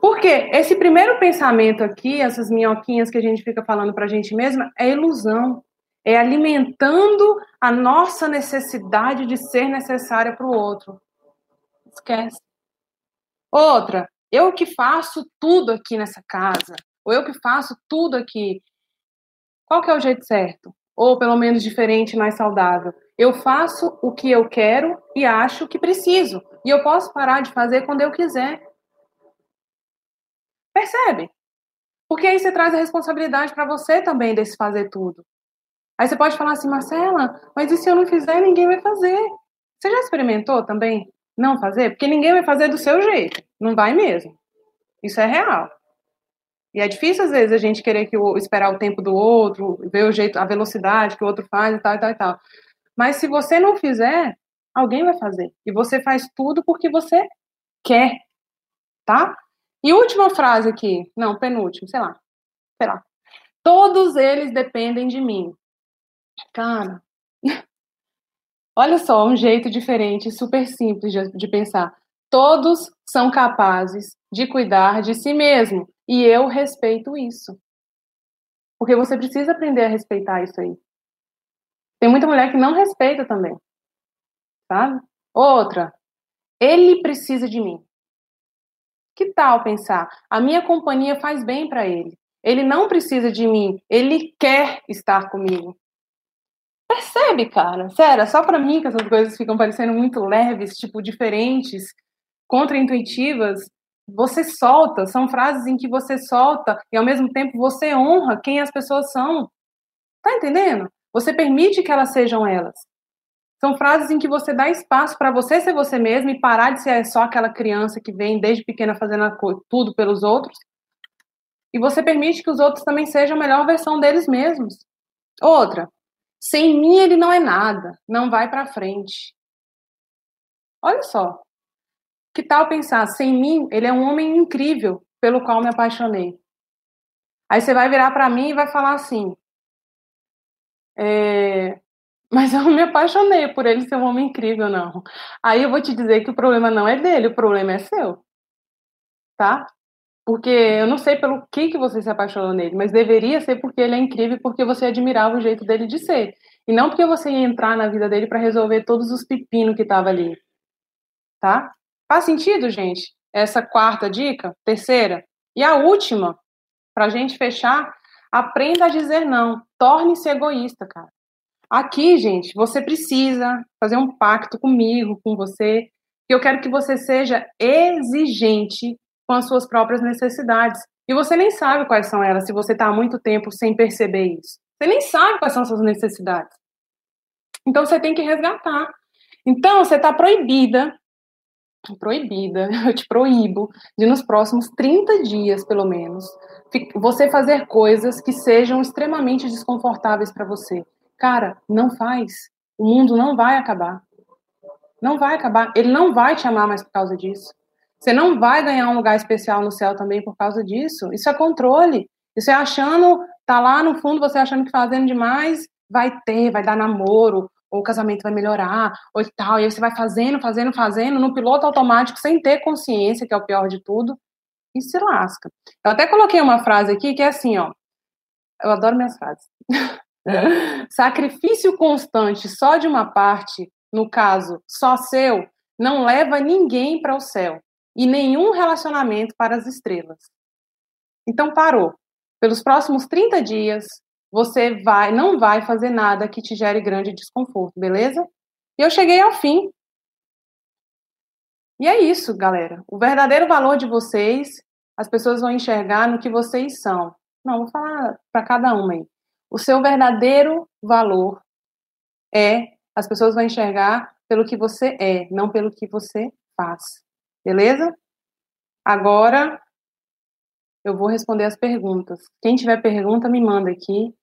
Porque esse primeiro pensamento aqui, essas minhoquinhas que a gente fica falando para a gente mesma, é ilusão. É alimentando a nossa necessidade de ser necessária para o outro. Esquece. Outra, eu que faço tudo aqui nessa casa, ou eu que faço tudo aqui. Qual que é o jeito certo? Ou pelo menos diferente, mais saudável? Eu faço o que eu quero e acho que preciso. E eu posso parar de fazer quando eu quiser. Percebe? Porque aí você traz a responsabilidade para você também desse fazer tudo. Aí você pode falar assim, Marcela, mas e se eu não fizer, ninguém vai fazer? Você já experimentou também não fazer? Porque ninguém vai fazer do seu jeito. Não vai mesmo. Isso é real. E é difícil, às vezes, a gente querer que o, esperar o tempo do outro, ver o jeito, a velocidade que o outro faz e tal, e tal, e tal. Mas se você não fizer, alguém vai fazer. E você faz tudo porque você quer, tá? E última frase aqui, não, penúltimo, sei lá, sei lá. Todos eles dependem de mim. Cara, olha só, um jeito diferente, super simples de, de pensar. Todos são capazes de cuidar de si mesmo. E eu respeito isso. Porque você precisa aprender a respeitar isso aí. Tem muita mulher que não respeita também. Sabe? Outra, ele precisa de mim. Que tal pensar? A minha companhia faz bem para ele. Ele não precisa de mim, ele quer estar comigo. Percebe, cara? Sério, é só para mim que essas coisas ficam parecendo muito leves, tipo diferentes, contraintuitivas. Você solta, são frases em que você solta e ao mesmo tempo você honra quem as pessoas são. Tá entendendo? Você permite que elas sejam elas. São frases em que você dá espaço para você ser você mesmo e parar de ser só aquela criança que vem desde pequena fazendo tudo pelos outros. E você permite que os outros também sejam a melhor versão deles mesmos. Outra, sem mim ele não é nada, não vai para frente. Olha só. Que tal pensar, sem mim ele é um homem incrível pelo qual me apaixonei. Aí você vai virar para mim e vai falar assim: é, mas eu não me apaixonei por ele ser um homem incrível, não. Aí eu vou te dizer que o problema não é dele, o problema é seu. Tá? Porque eu não sei pelo que, que você se apaixonou nele, mas deveria ser porque ele é incrível porque você admirava o jeito dele de ser. E não porque você ia entrar na vida dele para resolver todos os pepinos que tava ali. Tá? Faz sentido, gente? Essa quarta dica? Terceira? E a última, pra gente fechar, aprenda a dizer não. Torne-se egoísta, cara. Aqui, gente, você precisa fazer um pacto comigo, com você, que eu quero que você seja exigente com as suas próprias necessidades. E você nem sabe quais são elas, se você está há muito tempo sem perceber isso. Você nem sabe quais são as suas necessidades. Então você tem que resgatar. Então você está proibida, proibida, eu te proíbo, de nos próximos 30 dias, pelo menos, você fazer coisas que sejam extremamente desconfortáveis para você. Cara, não faz. O mundo não vai acabar. Não vai acabar. Ele não vai te amar mais por causa disso. Você não vai ganhar um lugar especial no céu também por causa disso. Isso é controle. Isso é achando, tá lá no fundo, você achando que fazendo demais, vai ter, vai dar namoro, ou o casamento vai melhorar, ou tal. E aí você vai fazendo, fazendo, fazendo, no piloto automático, sem ter consciência, que é o pior de tudo, e se lasca. Eu até coloquei uma frase aqui que é assim, ó. Eu adoro minhas frases. Sacrifício constante só de uma parte, no caso, só seu, não leva ninguém para o céu e nenhum relacionamento para as estrelas. Então parou. Pelos próximos 30 dias, você vai, não vai fazer nada que te gere grande desconforto, beleza? E eu cheguei ao fim. E é isso, galera. O verdadeiro valor de vocês, as pessoas vão enxergar no que vocês são. Não, vou falar para cada uma aí. O seu verdadeiro valor é, as pessoas vão enxergar pelo que você é, não pelo que você faz. Beleza? Agora eu vou responder as perguntas. Quem tiver pergunta, me manda aqui.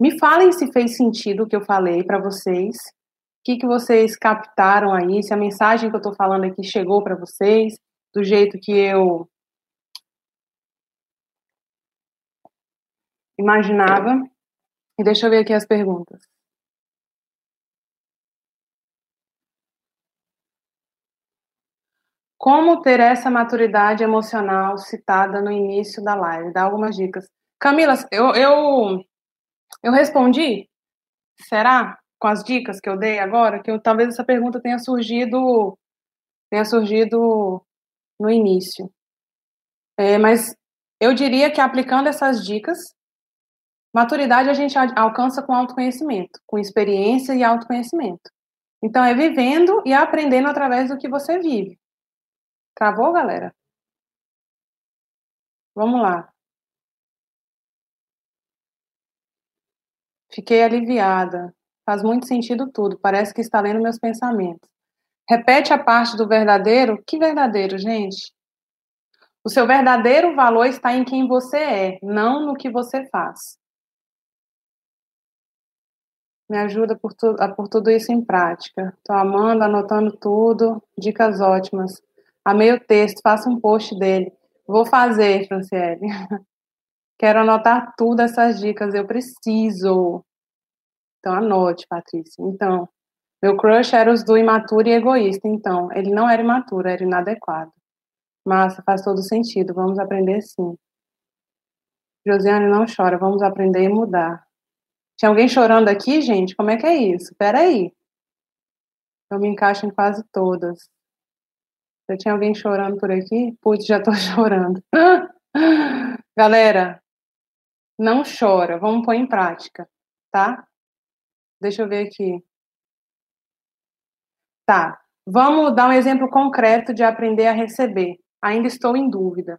Me falem se fez sentido o que eu falei para vocês. O que, que vocês captaram aí, se a mensagem que eu estou falando aqui chegou para vocês, do jeito que eu imaginava. E deixa eu ver aqui as perguntas. Como ter essa maturidade emocional citada no início da live? Dá algumas dicas. Camila, eu, eu, eu respondi? Será? Com as dicas que eu dei agora? Que eu, talvez essa pergunta tenha surgido, tenha surgido no início. É, mas eu diria que aplicando essas dicas, maturidade a gente alcança com autoconhecimento, com experiência e autoconhecimento. Então, é vivendo e aprendendo através do que você vive. Travou, galera? Vamos lá. Fiquei aliviada. Faz muito sentido tudo. Parece que está lendo meus pensamentos. Repete a parte do verdadeiro. Que verdadeiro, gente? O seu verdadeiro valor está em quem você é, não no que você faz. Me ajuda por tu, a pôr tudo isso em prática. Estou amando, anotando tudo. Dicas ótimas. Amei o texto, faça um post dele. Vou fazer, Franciele. Quero anotar tudo essas dicas, eu preciso. Então anote, Patrícia. Então, meu crush era os do imaturo e egoísta. Então, ele não era imaturo, era inadequado. Massa, faz todo sentido. Vamos aprender sim. Josiane, não chora. Vamos aprender e mudar. Tinha alguém chorando aqui, gente? Como é que é isso? Peraí. Eu me encaixo em quase todas. Já tinha alguém chorando por aqui? Putz, já tô chorando. Galera, não chora. Vamos pôr em prática, tá? Deixa eu ver aqui. Tá. Vamos dar um exemplo concreto de aprender a receber ainda estou em dúvida.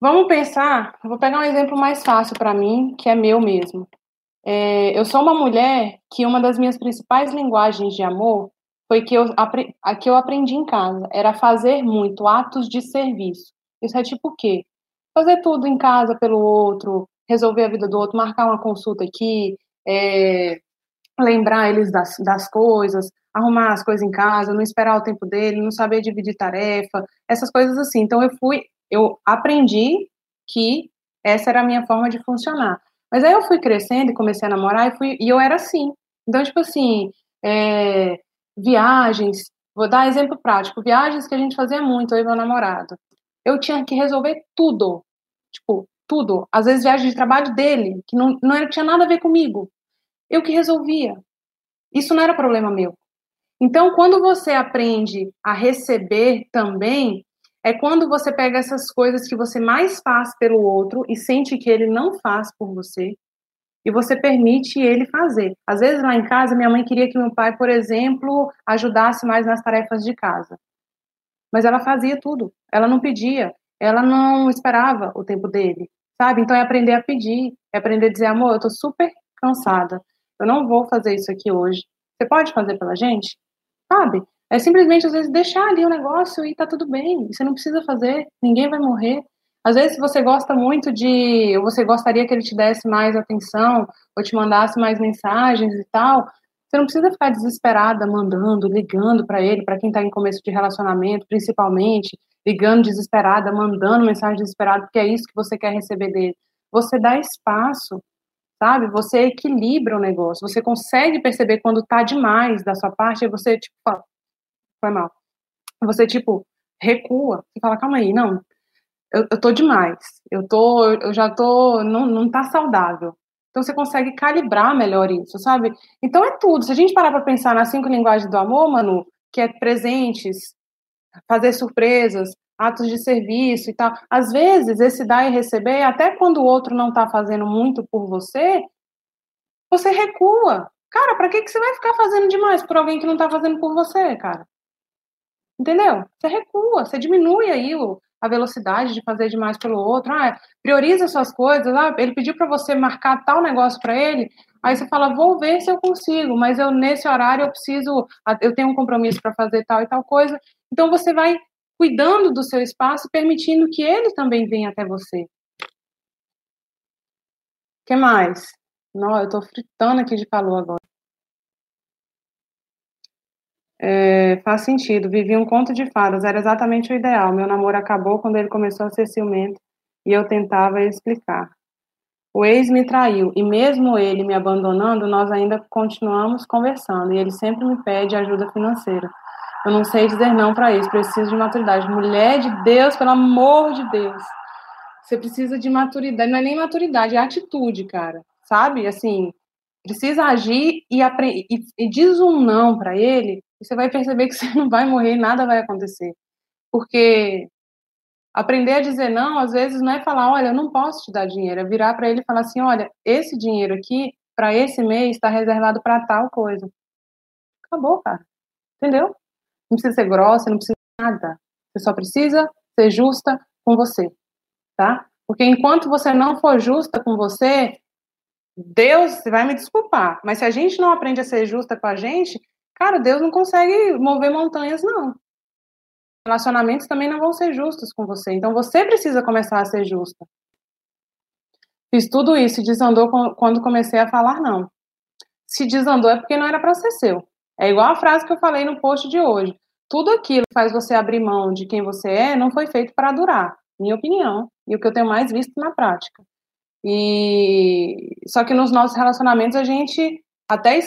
Vamos pensar, vou pegar um exemplo mais fácil para mim, que é meu mesmo. É, eu sou uma mulher que uma das minhas principais linguagens de amor foi que eu, a que eu aprendi em casa, era fazer muito atos de serviço. Isso é tipo o quê? Fazer tudo em casa pelo outro, resolver a vida do outro, marcar uma consulta aqui, é, lembrar eles das, das coisas, arrumar as coisas em casa, não esperar o tempo dele, não saber dividir tarefa, essas coisas assim. Então eu fui, eu aprendi que essa era a minha forma de funcionar. Mas aí eu fui crescendo e comecei a namorar e, fui, e eu era assim. Então, tipo assim, é, viagens, vou dar exemplo prático, viagens que a gente fazia muito, eu e meu namorado. Eu tinha que resolver tudo. Tipo, tudo. Às vezes viagem de trabalho dele, que não, não tinha nada a ver comigo. Eu que resolvia. Isso não era problema meu. Então, quando você aprende a receber também, é quando você pega essas coisas que você mais faz pelo outro e sente que ele não faz por você, e você permite ele fazer. Às vezes lá em casa, minha mãe queria que meu pai, por exemplo, ajudasse mais nas tarefas de casa. Mas ela fazia tudo. Ela não pedia, ela não esperava o tempo dele, sabe? Então é aprender a pedir, é aprender a dizer, amor, eu tô super cansada. Eu não vou fazer isso aqui hoje. Você pode fazer pela gente? sabe? É simplesmente, às vezes, deixar ali o negócio e tá tudo bem. Você não precisa fazer, ninguém vai morrer. Às vezes, você gosta muito de. Ou você gostaria que ele te desse mais atenção, ou te mandasse mais mensagens e tal. Você não precisa ficar desesperada mandando, ligando para ele, para quem está em começo de relacionamento, principalmente, ligando desesperada, mandando mensagem desesperada, porque é isso que você quer receber dele. Você dá espaço sabe? Você equilibra o negócio, você consegue perceber quando tá demais da sua parte, e você, tipo, fala, foi mal. Você, tipo, recua e fala, calma aí, não, eu, eu tô demais, eu tô, eu já tô, não, não tá saudável. Então você consegue calibrar melhor isso, sabe? Então é tudo. Se a gente parar para pensar nas cinco linguagens do amor, Manu, que é presentes, fazer surpresas, atos de serviço e tal. Às vezes, esse dar e receber, até quando o outro não está fazendo muito por você, você recua. Cara, para que, que você vai ficar fazendo demais por alguém que não está fazendo por você, cara? Entendeu? Você recua, você diminui aí o, a velocidade de fazer demais pelo outro. Ah, prioriza suas coisas. Ah, ele pediu para você marcar tal negócio para ele. Aí você fala, vou ver se eu consigo, mas eu nesse horário eu preciso, eu tenho um compromisso para fazer tal e tal coisa. Então você vai cuidando do seu espaço, permitindo que ele também venha até você. O que mais? Não, eu estou fritando aqui de calor agora. É, faz sentido. Vivi um conto de fadas, era exatamente o ideal. Meu namoro acabou quando ele começou a ser ciumento e eu tentava explicar. O ex me traiu e mesmo ele me abandonando, nós ainda continuamos conversando e ele sempre me pede ajuda financeira. Eu não sei dizer não para isso, preciso de maturidade. Mulher de Deus, pelo amor de Deus. Você precisa de maturidade, não é nem maturidade, é atitude, cara. Sabe? Assim, precisa agir e, e, e diz um não para ele, você vai perceber que você não vai morrer, nada vai acontecer. Porque aprender a dizer não, às vezes não é falar, olha, eu não posso te dar dinheiro, é virar para ele e falar assim, olha, esse dinheiro aqui para esse mês está reservado para tal coisa. Acabou, cara. Entendeu? Não precisa ser grossa, não precisa nada. Você só precisa ser justa com você, tá? Porque enquanto você não for justa com você, Deus vai me desculpar, mas se a gente não aprende a ser justa com a gente, cara, Deus não consegue mover montanhas, não. Relacionamentos também não vão ser justos com você. Então você precisa começar a ser justa. Fiz tudo isso e desandou quando comecei a falar não. Se desandou é porque não era para ser seu. É igual a frase que eu falei no post de hoje. Tudo aquilo que faz você abrir mão de quem você é não foi feito para durar, minha opinião, e o que eu tenho mais visto na prática. E só que nos nossos relacionamentos a gente até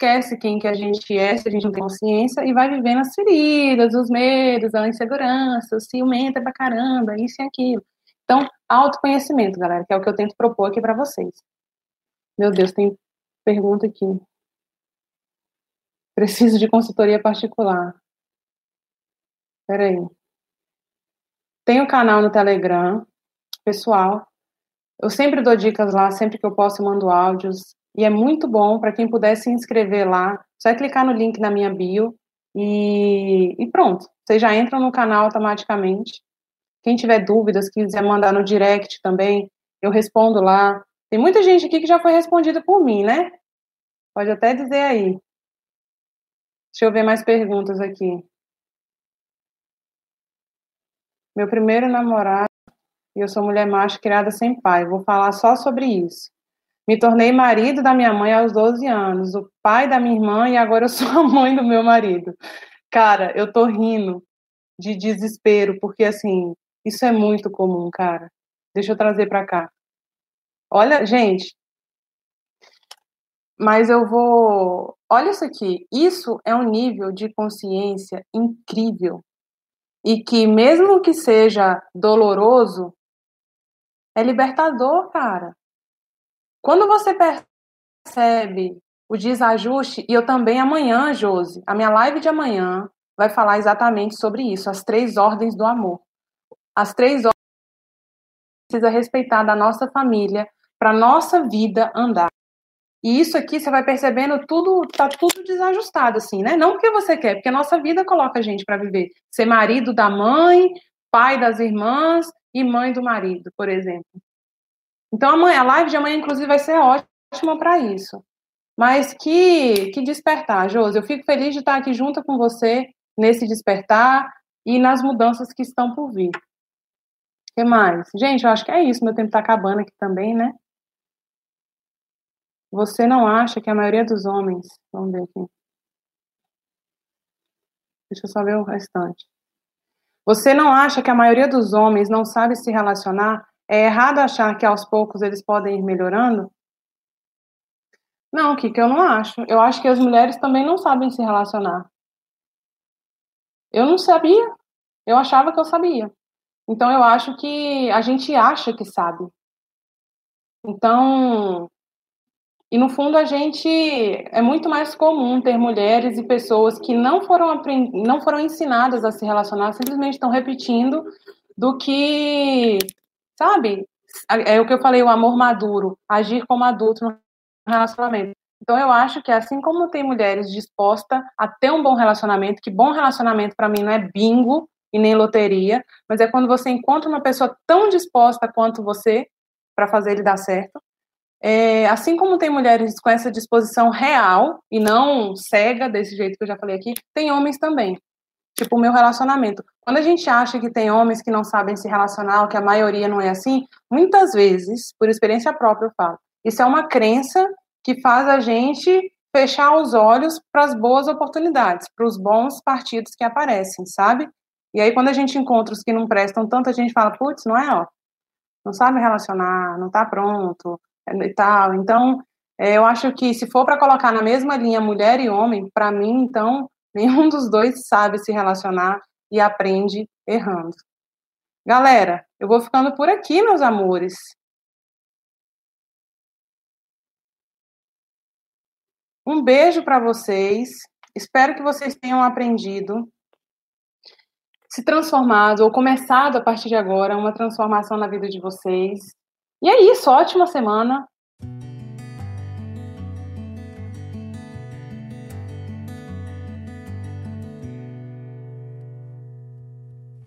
esquece quem que a gente é, se a gente não tem consciência, e vai vivendo as feridas, os medos, a insegurança, o ciumento pra caramba, isso e aquilo. Então, autoconhecimento, galera, que é o que eu tento propor aqui para vocês. Meu Deus, tem pergunta aqui. Preciso de consultoria particular. Peraí. Tem o um canal no Telegram, pessoal. Eu sempre dou dicas lá, sempre que eu posso, eu mando áudios. E é muito bom para quem puder se inscrever lá. Só é clicar no link na minha bio e, e pronto. Vocês já entram no canal automaticamente. Quem tiver dúvidas, quiser mandar no direct também, eu respondo lá. Tem muita gente aqui que já foi respondida por mim, né? Pode até dizer aí. Deixa eu ver mais perguntas aqui. Meu primeiro namorado, e eu sou mulher macho criada sem pai. Vou falar só sobre isso. Me tornei marido da minha mãe aos 12 anos, o pai da minha irmã e agora eu sou a mãe do meu marido. Cara, eu tô rindo de desespero, porque assim, isso é muito comum, cara. Deixa eu trazer para cá. Olha, gente, mas eu vou. Olha isso aqui. Isso é um nível de consciência incrível. E que, mesmo que seja doloroso, é libertador, cara. Quando você percebe o desajuste, e eu também amanhã, Josi, a minha live de amanhã vai falar exatamente sobre isso, as três ordens do amor. As três ordens precisa respeitar da nossa família para nossa vida andar. E isso aqui você vai percebendo tudo, tá tudo desajustado assim, né? Não porque você quer, porque a nossa vida coloca a gente para viver, ser marido da mãe, pai das irmãs e mãe do marido, por exemplo. Então, amanhã, a live de amanhã, inclusive, vai ser ótima para isso. Mas que, que despertar, Josi. Eu fico feliz de estar aqui junto com você nesse despertar e nas mudanças que estão por vir. O que mais? Gente, eu acho que é isso. Meu tempo está acabando aqui também, né? Você não acha que a maioria dos homens. Vamos ver aqui. Deixa eu só ver o restante. Você não acha que a maioria dos homens não sabe se relacionar é errado achar que aos poucos eles podem ir melhorando? Não, Kika, eu não acho. Eu acho que as mulheres também não sabem se relacionar. Eu não sabia. Eu achava que eu sabia. Então eu acho que a gente acha que sabe. Então, e no fundo a gente é muito mais comum ter mulheres e pessoas que não foram não foram ensinadas a se relacionar, simplesmente estão repetindo do que sabe? É o que eu falei, o amor maduro, agir como adulto no relacionamento. Então eu acho que assim como tem mulheres dispostas a ter um bom relacionamento, que bom relacionamento para mim não é bingo e nem loteria, mas é quando você encontra uma pessoa tão disposta quanto você para fazer ele dar certo. É, assim como tem mulheres com essa disposição real e não cega desse jeito que eu já falei aqui, tem homens também. Tipo, o meu relacionamento. Quando a gente acha que tem homens que não sabem se relacionar, ou que a maioria não é assim, muitas vezes, por experiência própria, eu falo, isso é uma crença que faz a gente fechar os olhos para as boas oportunidades, para os bons partidos que aparecem, sabe? E aí, quando a gente encontra os que não prestam tanto, a gente fala, putz, não é, ó. não sabe relacionar, não está pronto e tal. Então, é, eu acho que se for para colocar na mesma linha mulher e homem, para mim, então, nenhum dos dois sabe se relacionar e aprende errando. Galera, eu vou ficando por aqui, meus amores. Um beijo para vocês. Espero que vocês tenham aprendido, se transformado ou começado a partir de agora uma transformação na vida de vocês. E é isso, ótima semana.